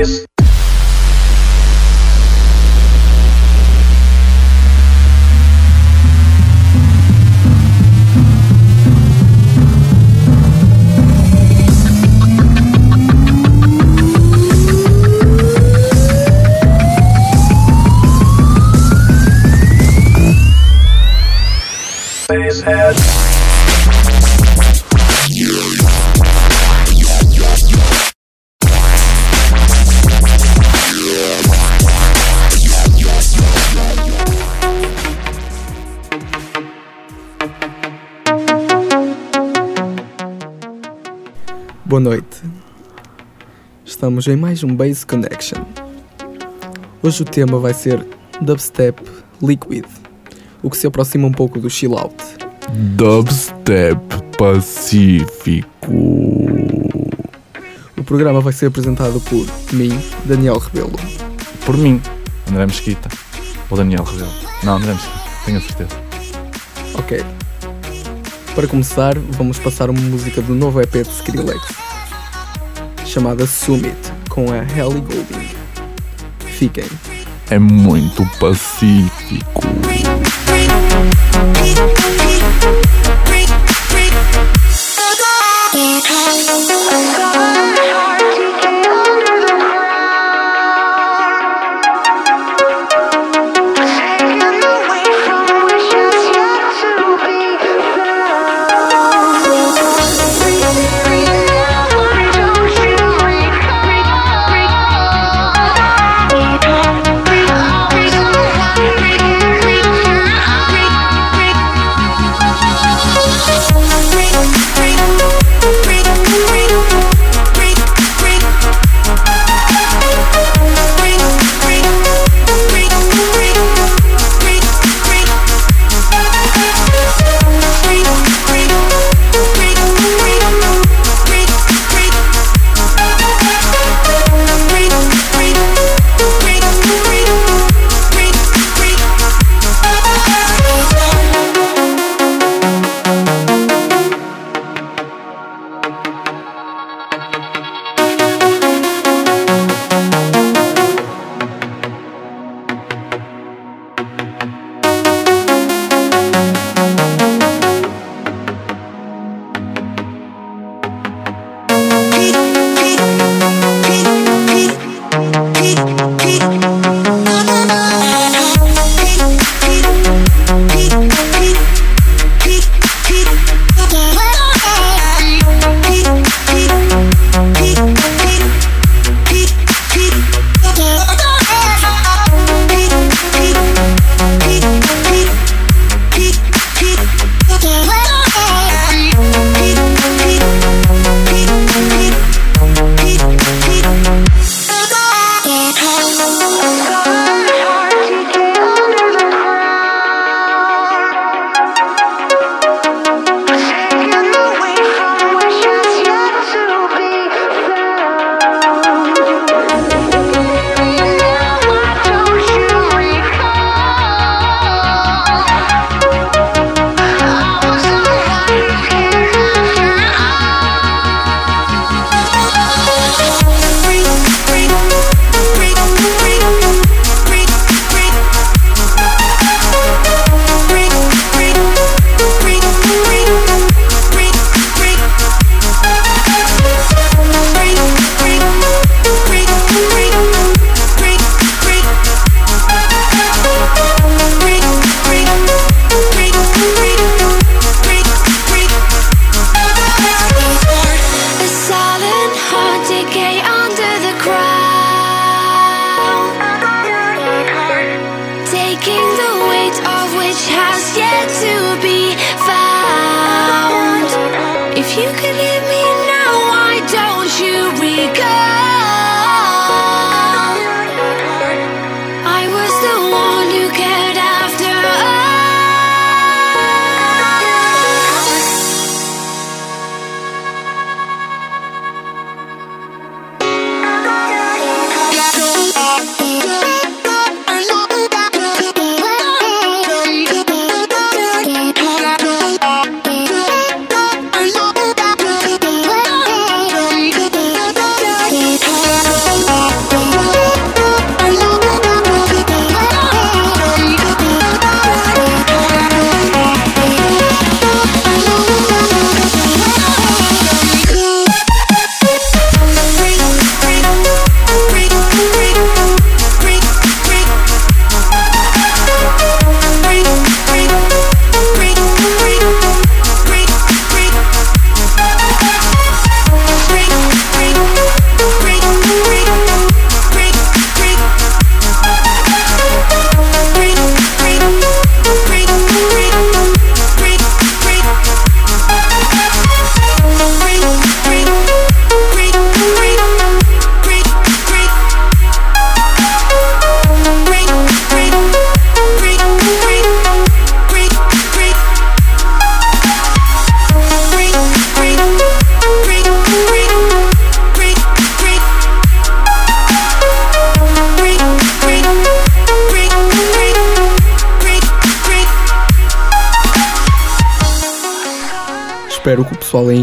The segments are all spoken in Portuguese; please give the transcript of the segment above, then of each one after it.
this. Boa noite. Estamos em mais um Base Connection. Hoje o tema vai ser Dubstep Liquid, o que se aproxima um pouco do chill out. Dubstep Pacífico. O programa vai ser apresentado por mim, Daniel Rebelo. Por mim, André Mesquita. Ou Daniel Rebelo. Não, André Mesquita, tenho a certeza. Ok. Para começar, vamos passar uma música do novo EP de Skrillex, chamada Summit, com a Ellie Goulding. Fiquem. É muito pacífico.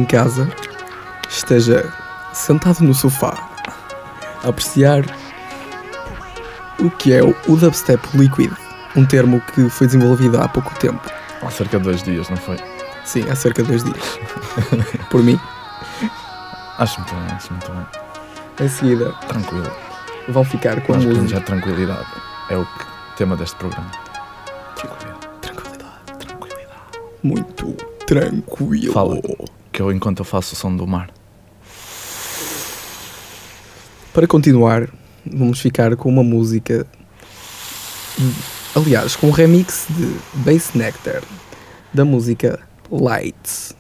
Casa esteja sentado no sofá a apreciar o que é o dubstep liquid, um termo que foi desenvolvido há pouco tempo. Há cerca de dois dias, não foi? Sim, há cerca de dois dias. Por mim. Acho muito bem, acho muito bem. Em seguida, Tranquilo. vão ficar com a Nós música. já tranquilidade. É o que- tema deste programa. Tranquilidade. Tranquilidade. Tranquilidade. Muito tranquilo. Fala. Que eu enquanto eu faço o som do mar. Para continuar, vamos ficar com uma música. Aliás, com um remix de Bass Nectar da música Lights.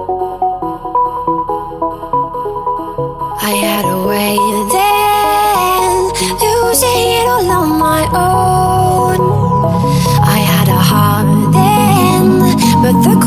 I had a way then, losing it all on my own. I had a heart then, but the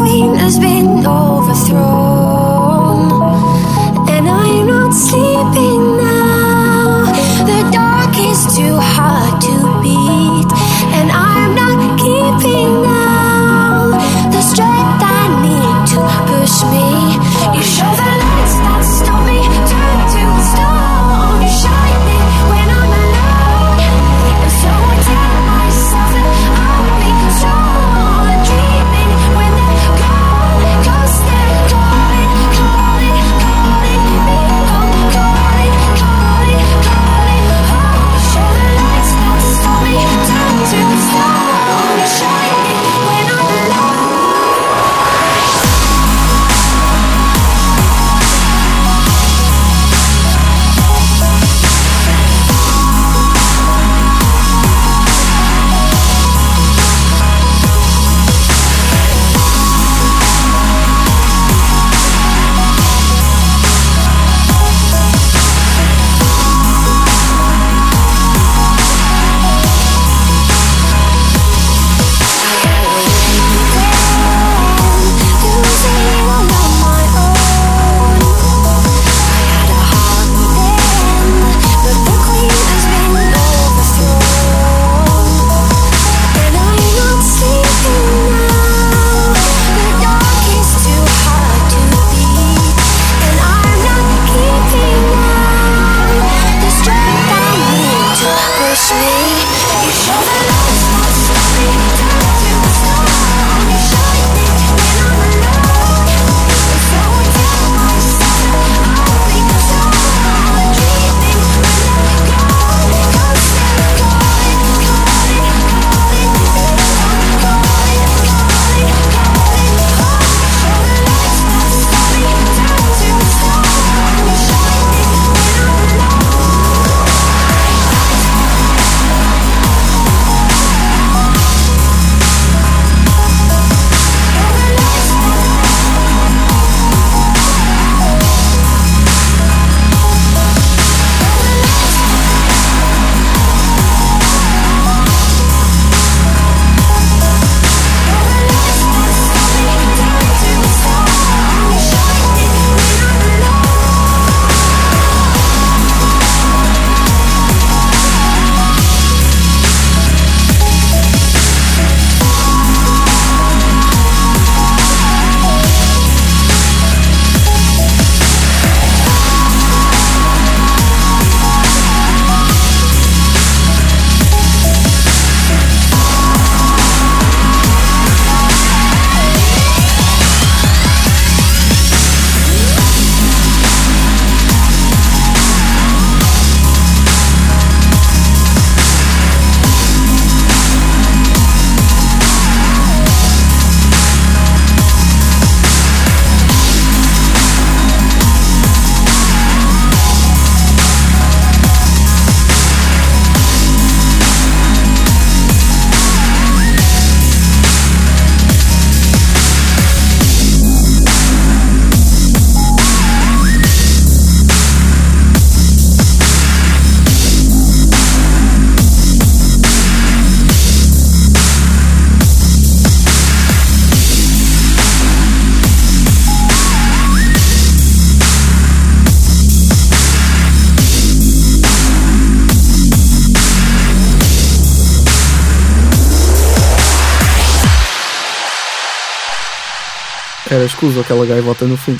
Era escuso aquela gaivota no fim.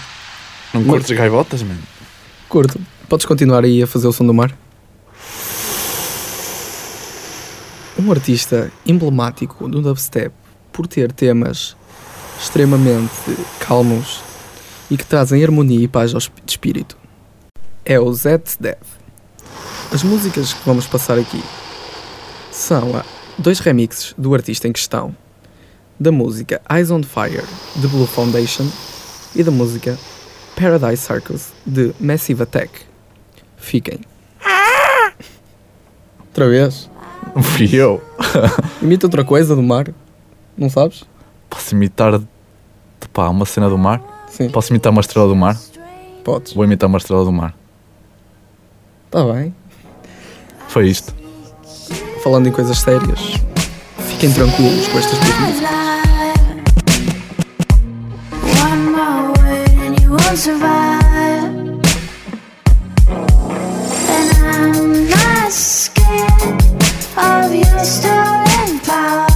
Não curtes gaivotas, mano? Curto. Podes continuar aí a fazer o som do mar? Um artista emblemático do dubstep por ter temas extremamente calmos e que trazem harmonia e paz ao de espírito é o Zed's Death. As músicas que vamos passar aqui são dois remixes do artista em questão da música Eyes on Fire de Blue Foundation e da música Paradise Circus de Massive Attack. Fiquem. Outra vez. Fui eu. Imita outra coisa do mar. Não sabes? Posso imitar pá, uma cena do mar? Sim, Posso imitar uma estrela do mar? podes. Vou imitar uma estrela do mar. Está bem. Foi isto. Falando em coisas sérias, fiquem tranquilos com estas duas won't survive. And I'm not scared of your stolen power.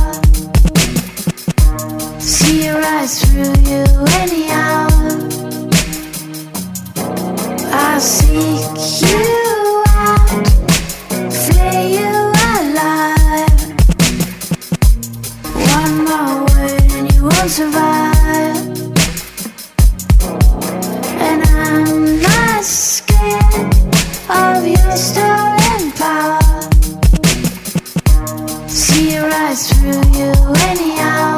See rise through you anyhow. I'll seek you out, flay you alive. One more word and you won't survive. Through you anyhow.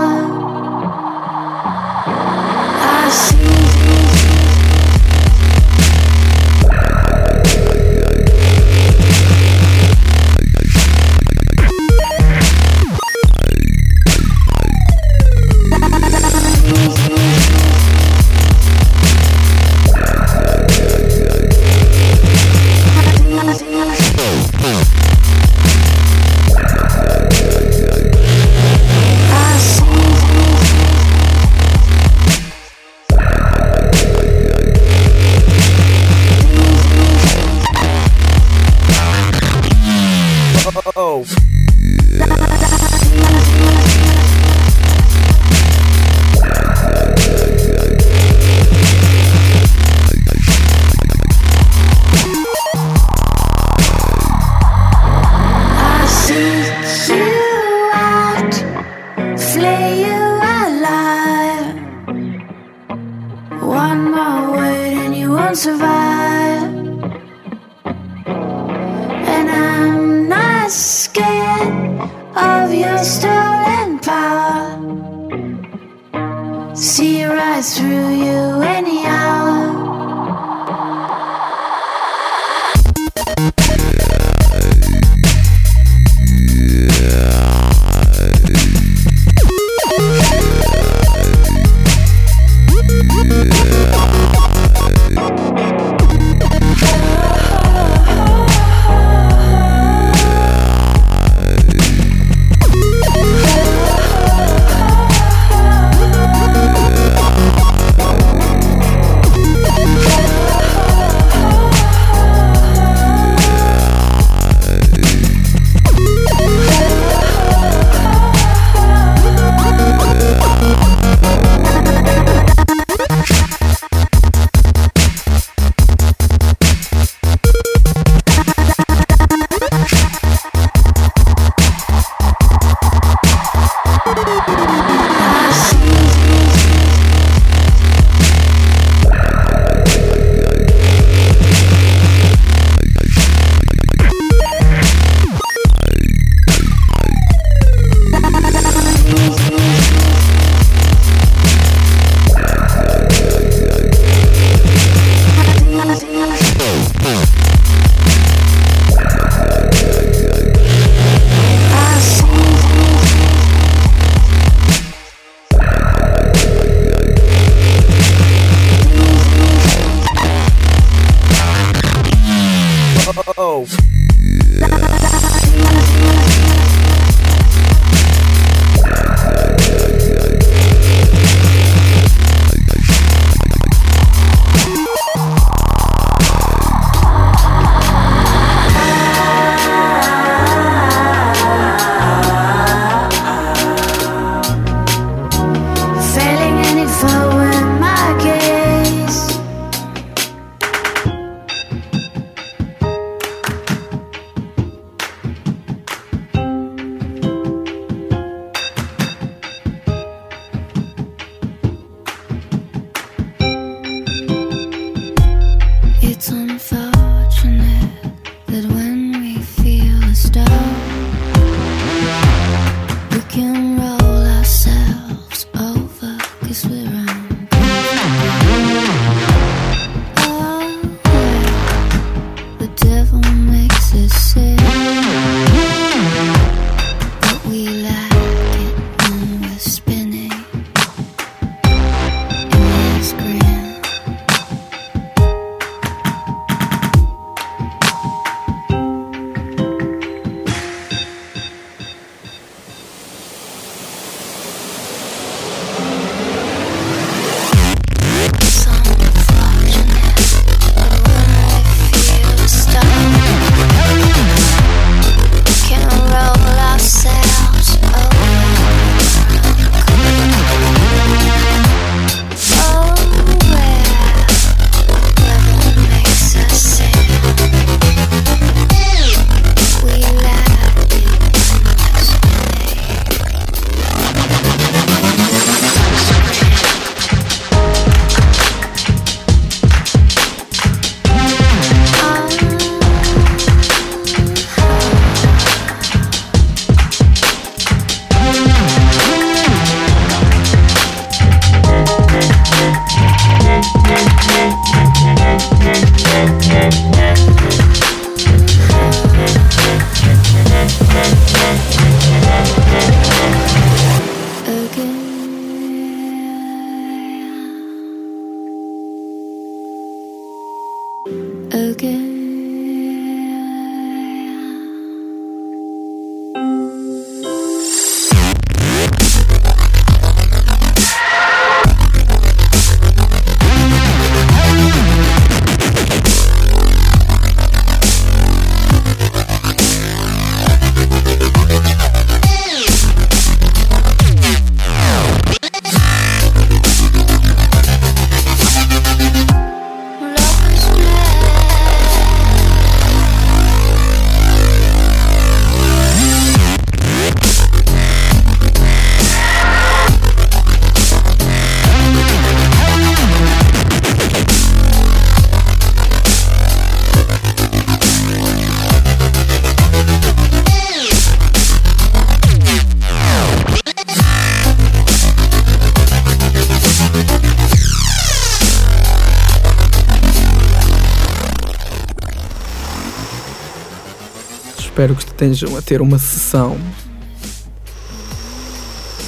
Estejam a ter uma sessão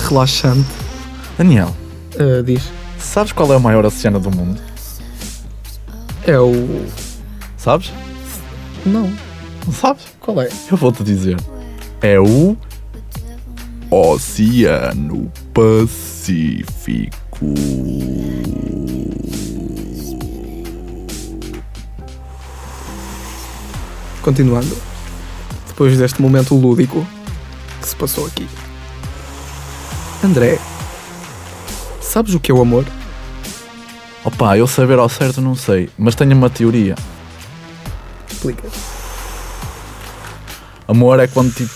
relaxante. Daniel, Ah, diz. sabes qual é o maior oceano do mundo? É o. Sabes? Não. Não sabes? Qual é? Eu vou-te dizer. É o Oceano Pacífico. Continuando. Depois deste momento lúdico que se passou aqui. André, sabes o que é o amor? Opa, eu saber ao certo não sei, mas tenho uma teoria. Explica. Amor é quando tipo,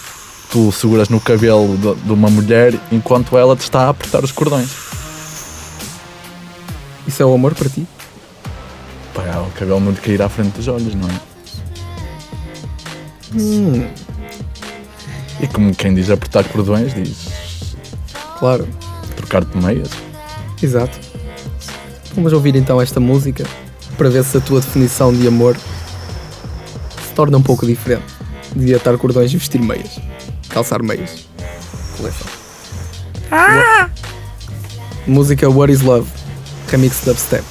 tu seguras no cabelo de, de uma mulher enquanto ela te está a apertar os cordões. Isso é o amor para ti? Pá, o cabelo não te cair à frente dos olhos, não é? Hum, E como quem diz apertar cordões, diz claro. trocar de meias. Exato. Vamos ouvir então esta música para ver se a tua definição de amor se torna um pouco diferente de atar cordões e vestir meias. Calçar meias. Coleção. Música What is Love, remix dubstep.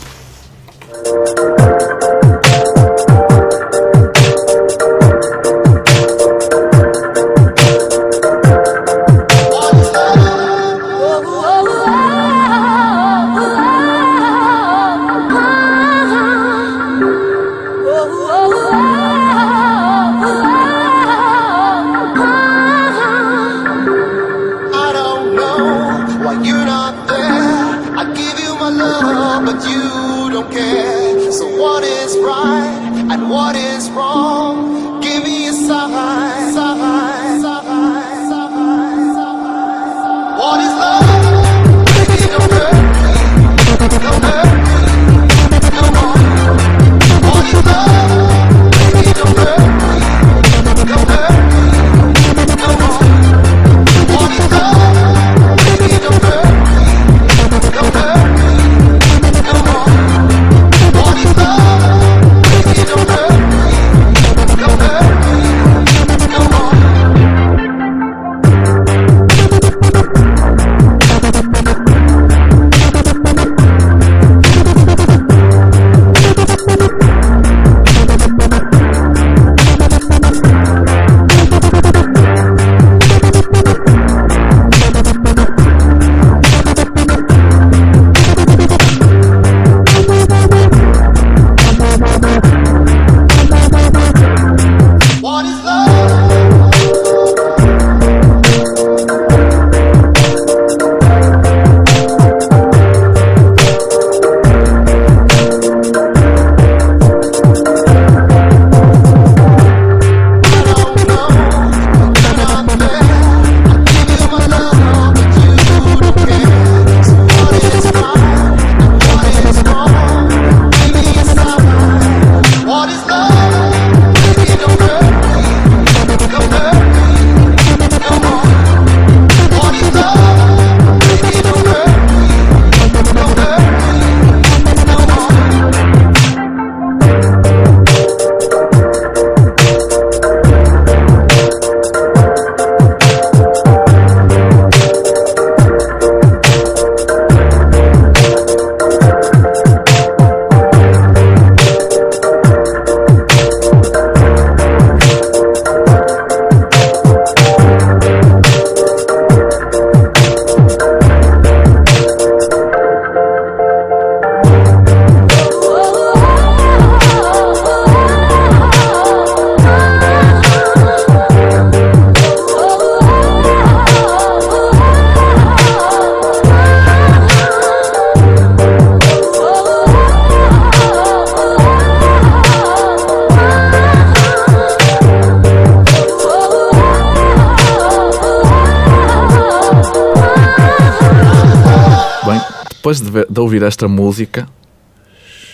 Depois de, ver- de ouvir esta música,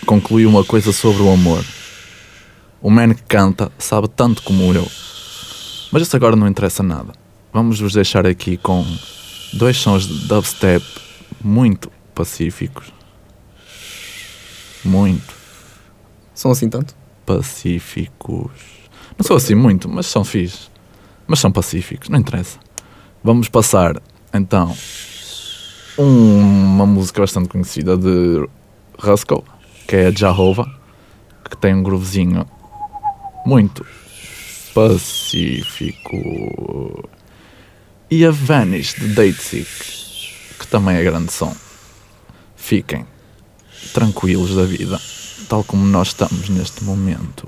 concluí uma coisa sobre o amor. O man que canta sabe tanto como eu. Mas isso agora não interessa nada. Vamos vos deixar aqui com dois sons de dubstep muito pacíficos. Muito São assim tanto? pacíficos. Não sou assim muito, mas são fixe. Mas são pacíficos, não interessa. Vamos passar então um- uma música bastante conhecida de Rusko, que é Jehovah, que tem um groovezinho muito pacífico. E a Vanish de Datesick, que também é grande som. Fiquem tranquilos da vida, tal como nós estamos neste momento.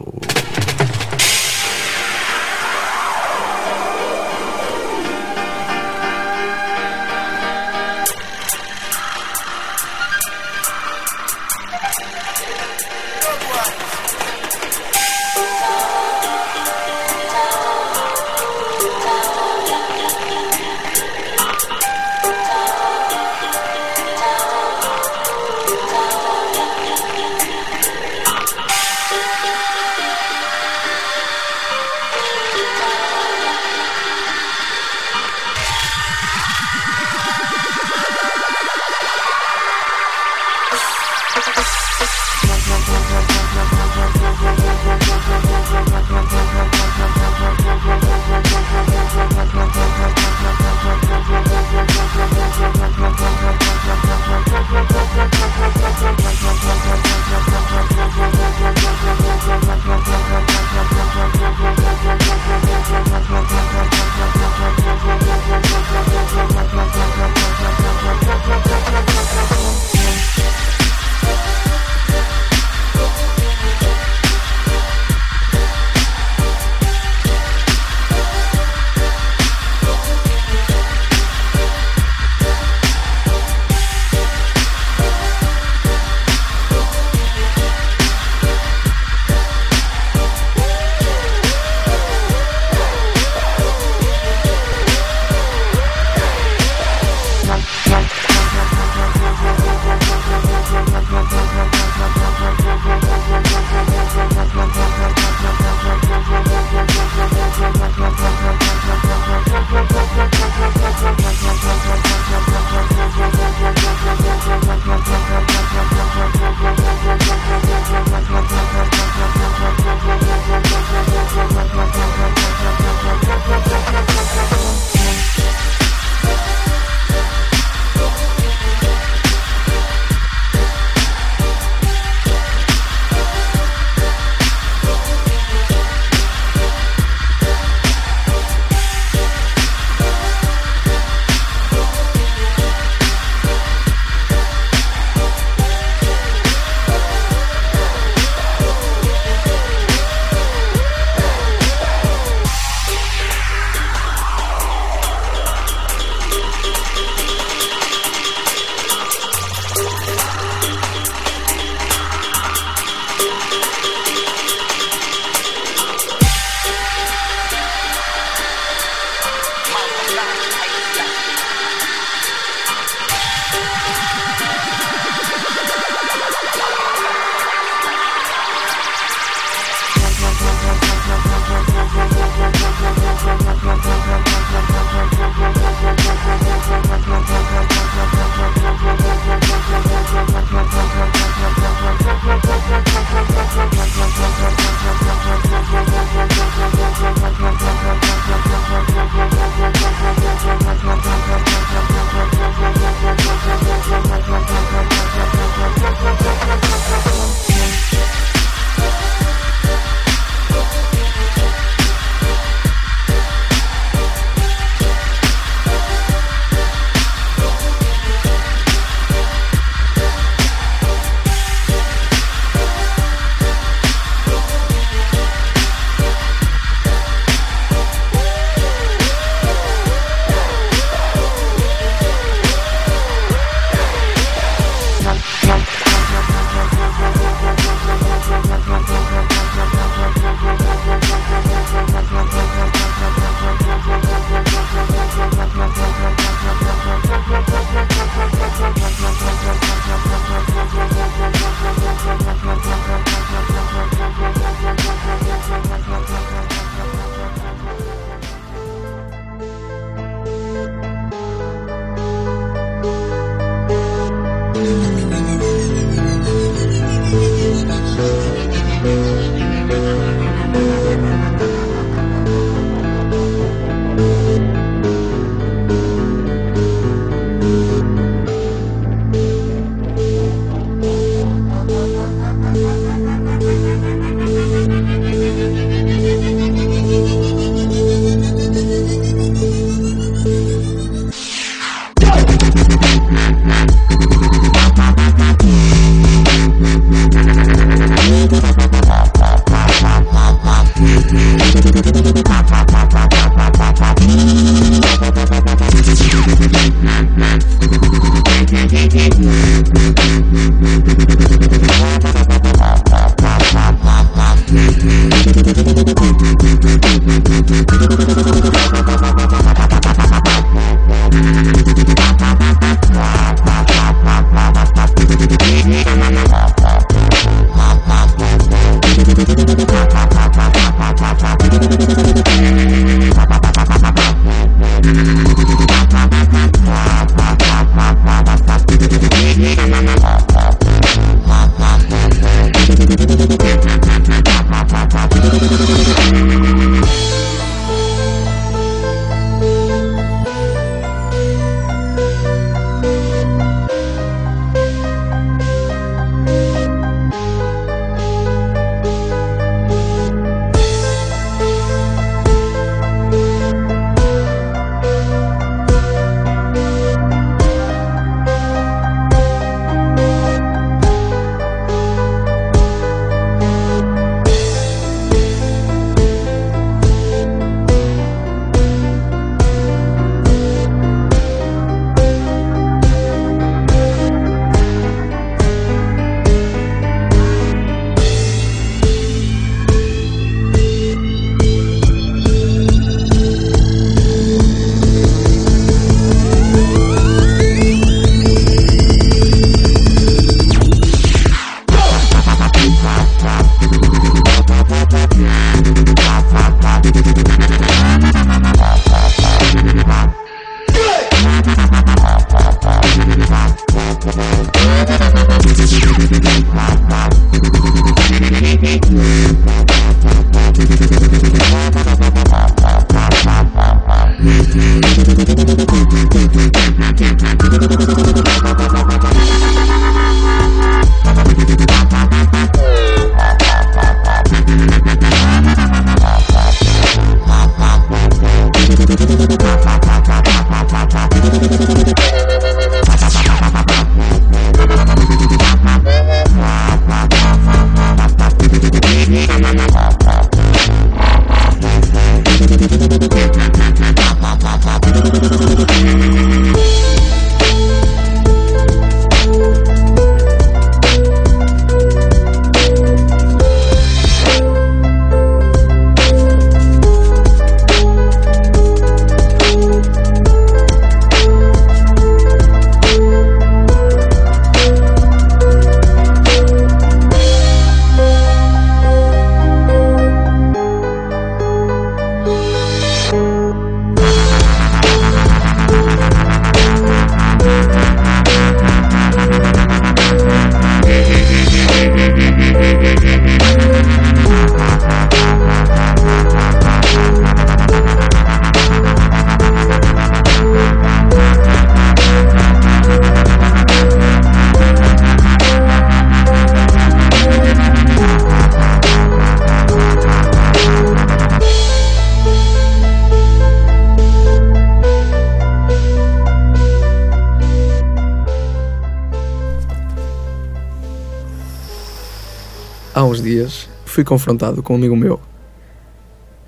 Fui confrontado com um amigo meu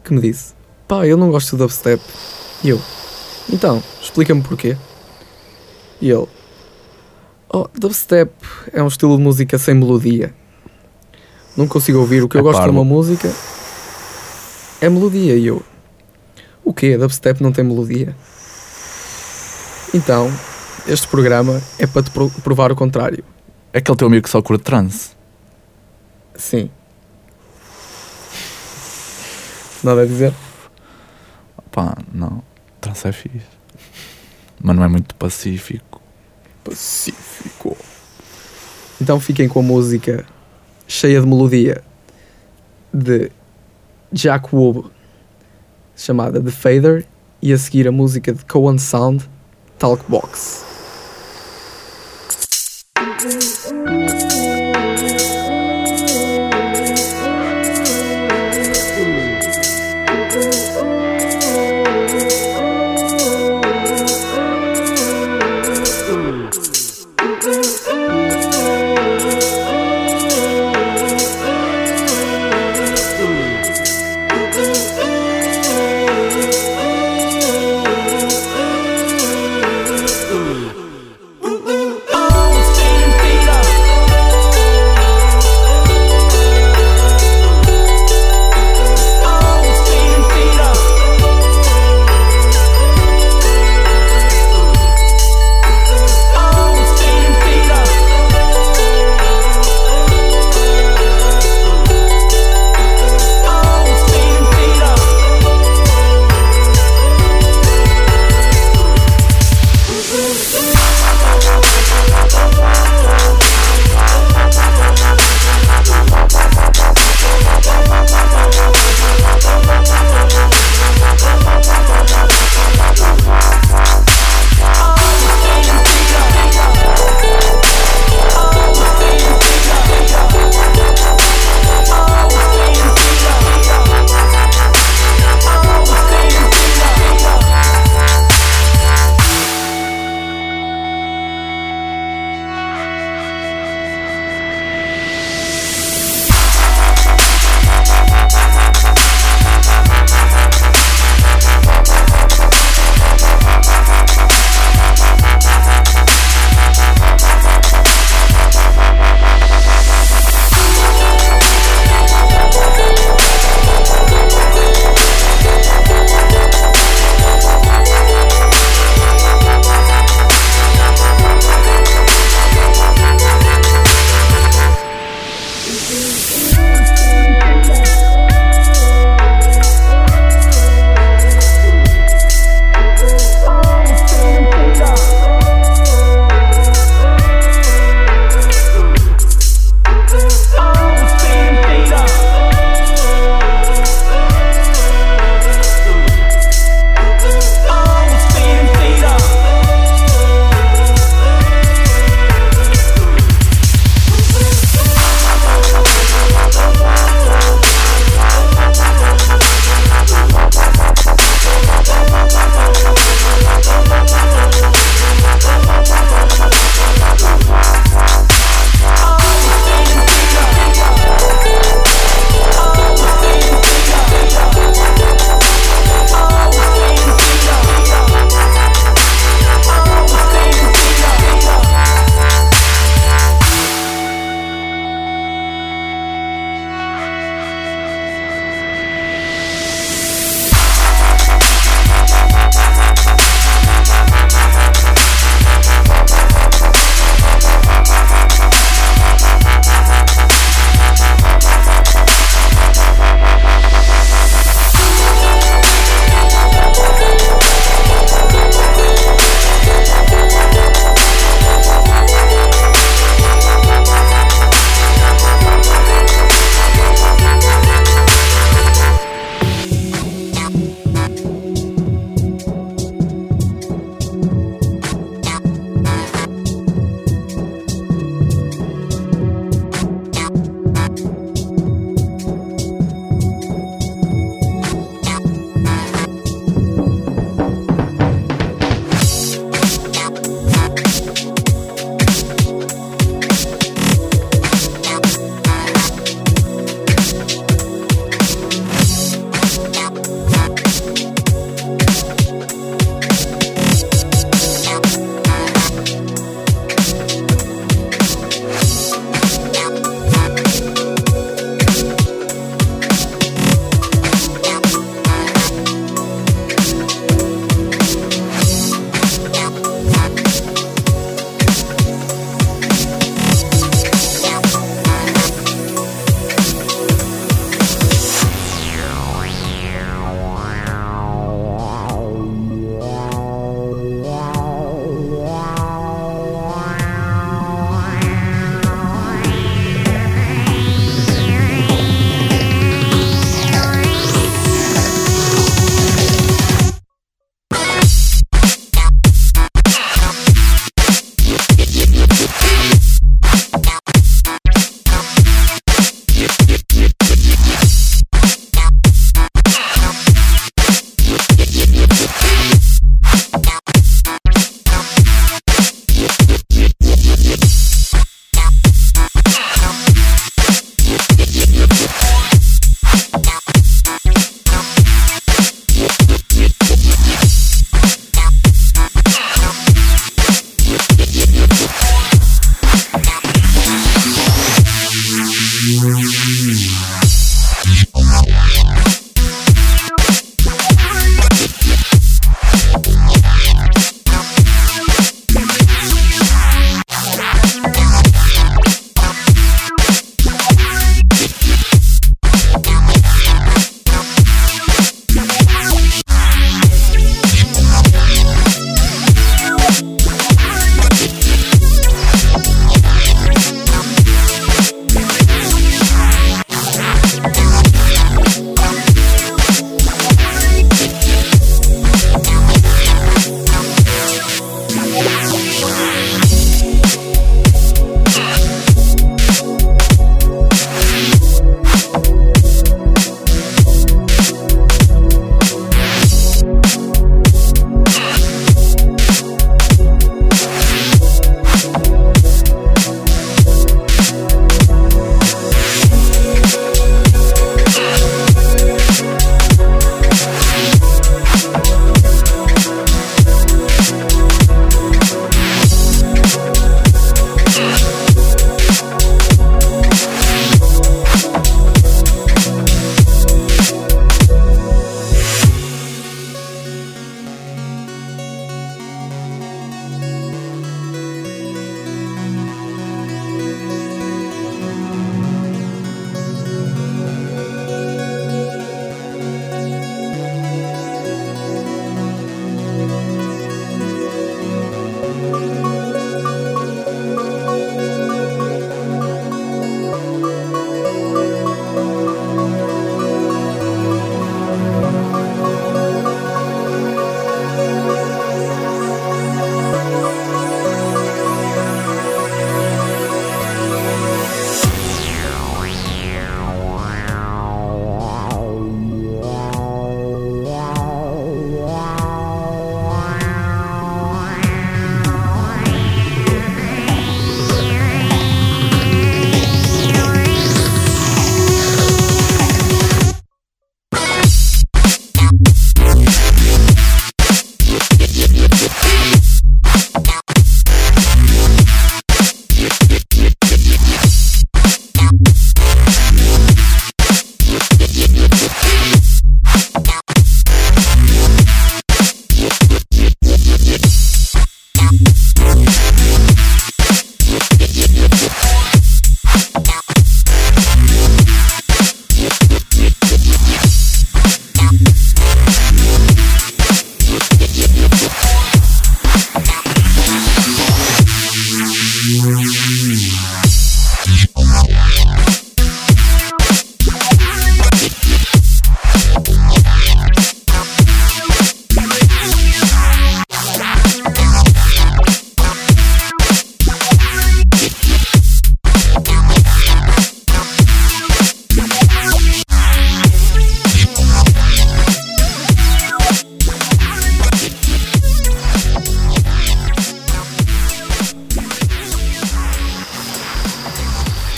que me disse: Pá, eu não gosto de dubstep. E eu: Então, explica-me porquê. E ele: Oh, dubstep é um estilo de música sem melodia. Não consigo ouvir. O que eu É gosto de uma música é melodia. E eu: O quê? Dubstep não tem melodia? Então, este programa é para te pro- provar o contrário. É aquele teu amigo que só curte trance. Sim. Nada a dizer? Pá, não. Trance é fixe. Mas não é muito pacífico. Pacífico. Então fiquem com a música cheia de melodia de Jack Woob chamada The Fader e a seguir a música de Cohen Sound Talk Box.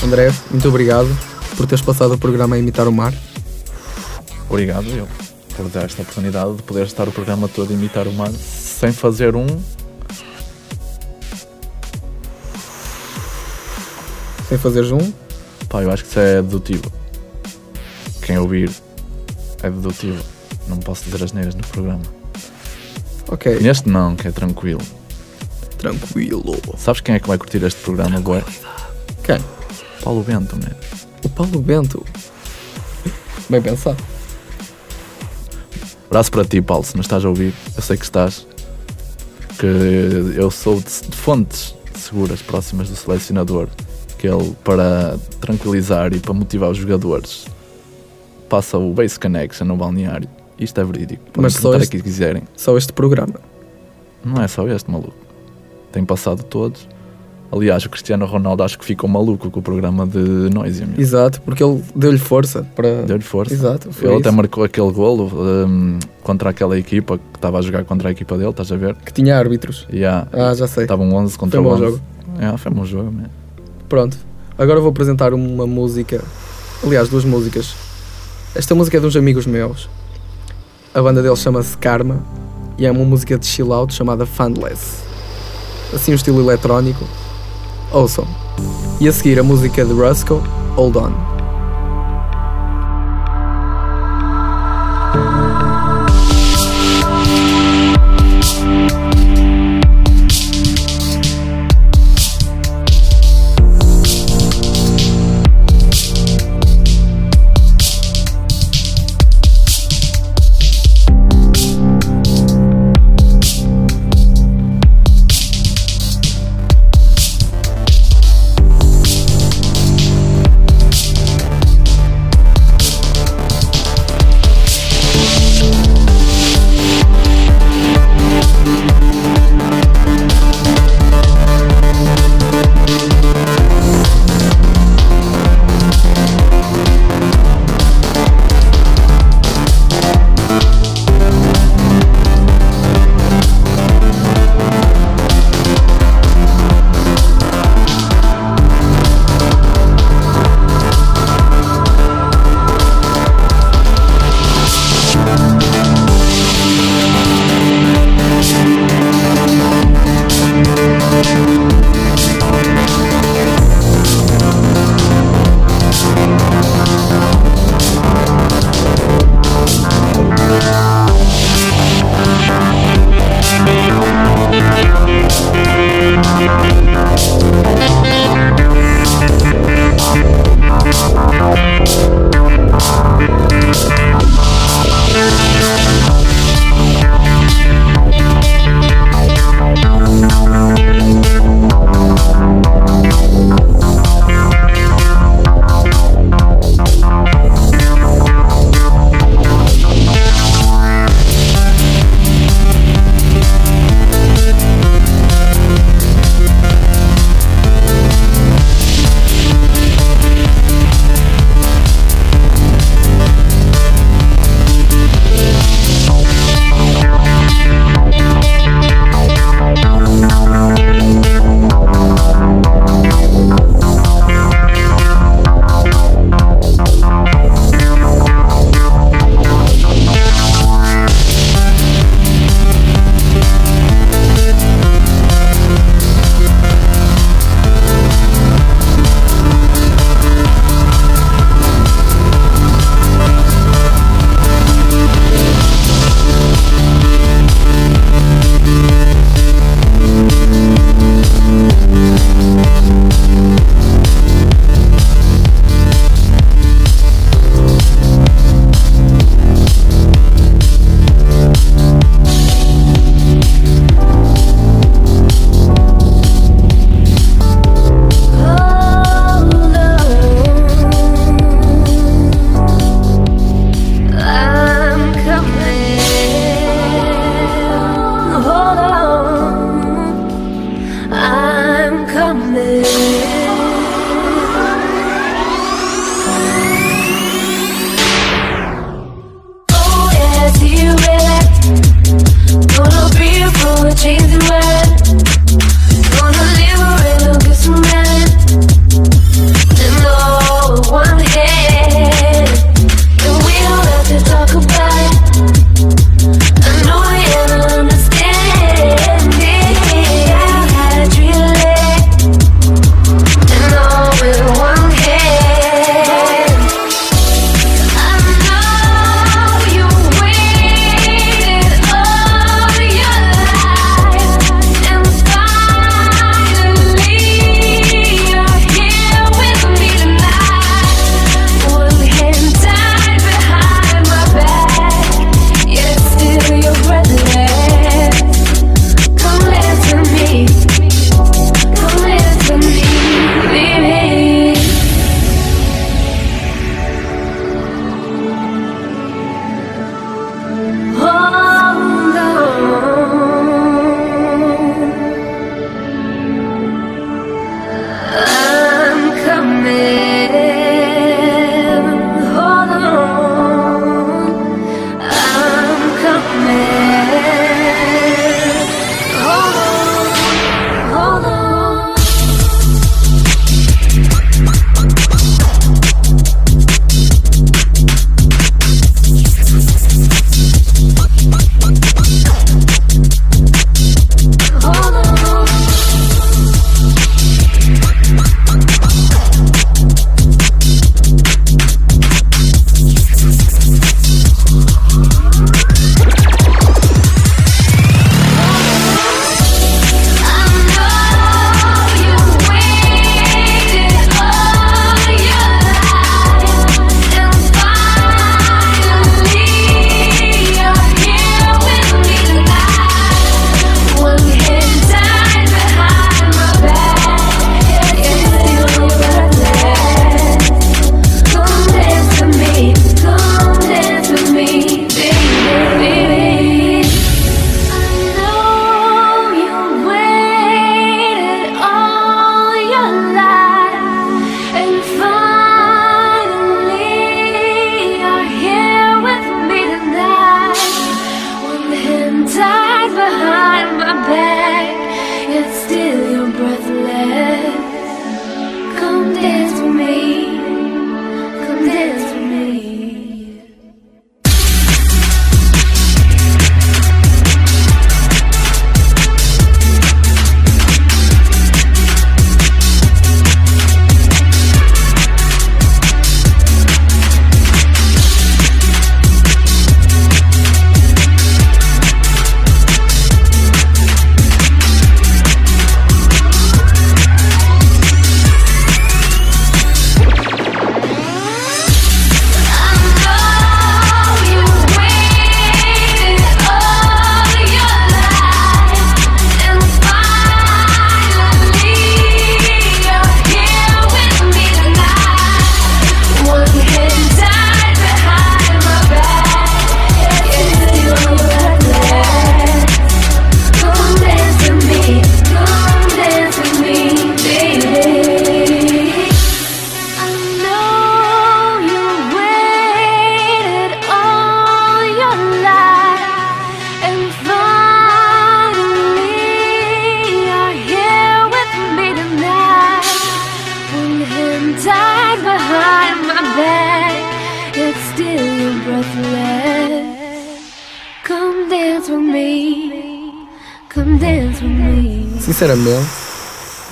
André, muito obrigado por teres passado o programa a imitar o mar. Obrigado eu por dar esta oportunidade de poder estar o programa todo a imitar o mar sem fazer um. Sem fazeres um. Pá, eu acho que isso é dedutivo. Quem ouvir é dedutivo. Não posso dizer as neiras no programa. Ok, Neste não, que é tranquilo. tranquilo. Sabes quem é que vai curtir este programa, boé? Quem? Paulo Bento, né? O Paulo Bento. Bem pensado. Abraço para ti, Paulo, se não estás a ouvir. Eu sei que estás. Que eu sou de, fontes seguras próximas do selecionador. Que ele, para tranquilizar e para motivar os jogadores, passa o Base Connection no balneário. Isto é verídico. Podem Mas só este- aqui quiserem. Só este programa. Não é só este, maluco. Tem passado todos. Aliás, o Cristiano Ronaldo acho que ficou maluco com o programa de Noisia. Exato, porque ele deu-lhe força para. Deu-lhe força. Exato, foi Ele até isso. marcou aquele golo hum, contra aquela equipa que estava a jogar contra a equipa dele, estás a ver? Que tinha árbitros. Há- Ah, já sei. Estavam 11 contra Foi um bom 11. jogo. Foi um bom jogo, man. Pronto. Agora vou apresentar uma música. Aliás, duas músicas. Esta música é de uns amigos meus. A banda deles chama-se Karma e é uma música de chill out chamada Fundless. Assim, um estilo eletrónico. Ouçam. E a seguir a música de Rusko, Hold On.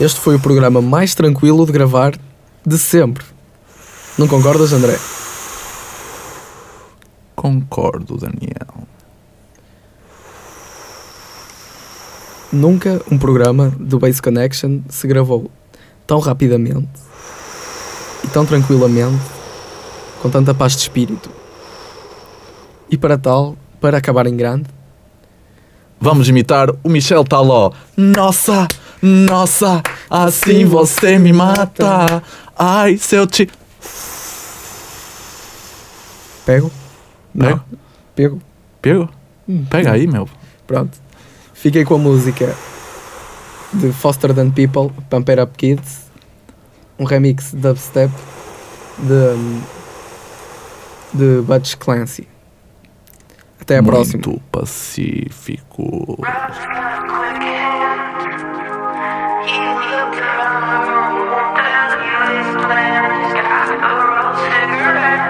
Este foi o programa mais tranquilo de gravar de sempre. Não concordas, André? Concordo, Daniel. Nunca um programa do Base Connection se gravou tão rapidamente e tão tranquilamente, com tanta paz de espírito. E para tal, para acabar em grande, Vamos imitar o Michel Taló. Nossa, nossa, assim você me mata. Ai, se eu te. pego? Não. Pego? Pego. Pego? Pega aí, meu. Pronto. Fiquei com a música de Foster Than People, Pump It Up Kids, um remix dubstep de, de Butch Clancy. Até a próxima. Muito pacífico. Girl, there's a place where there's got a rose cigarette.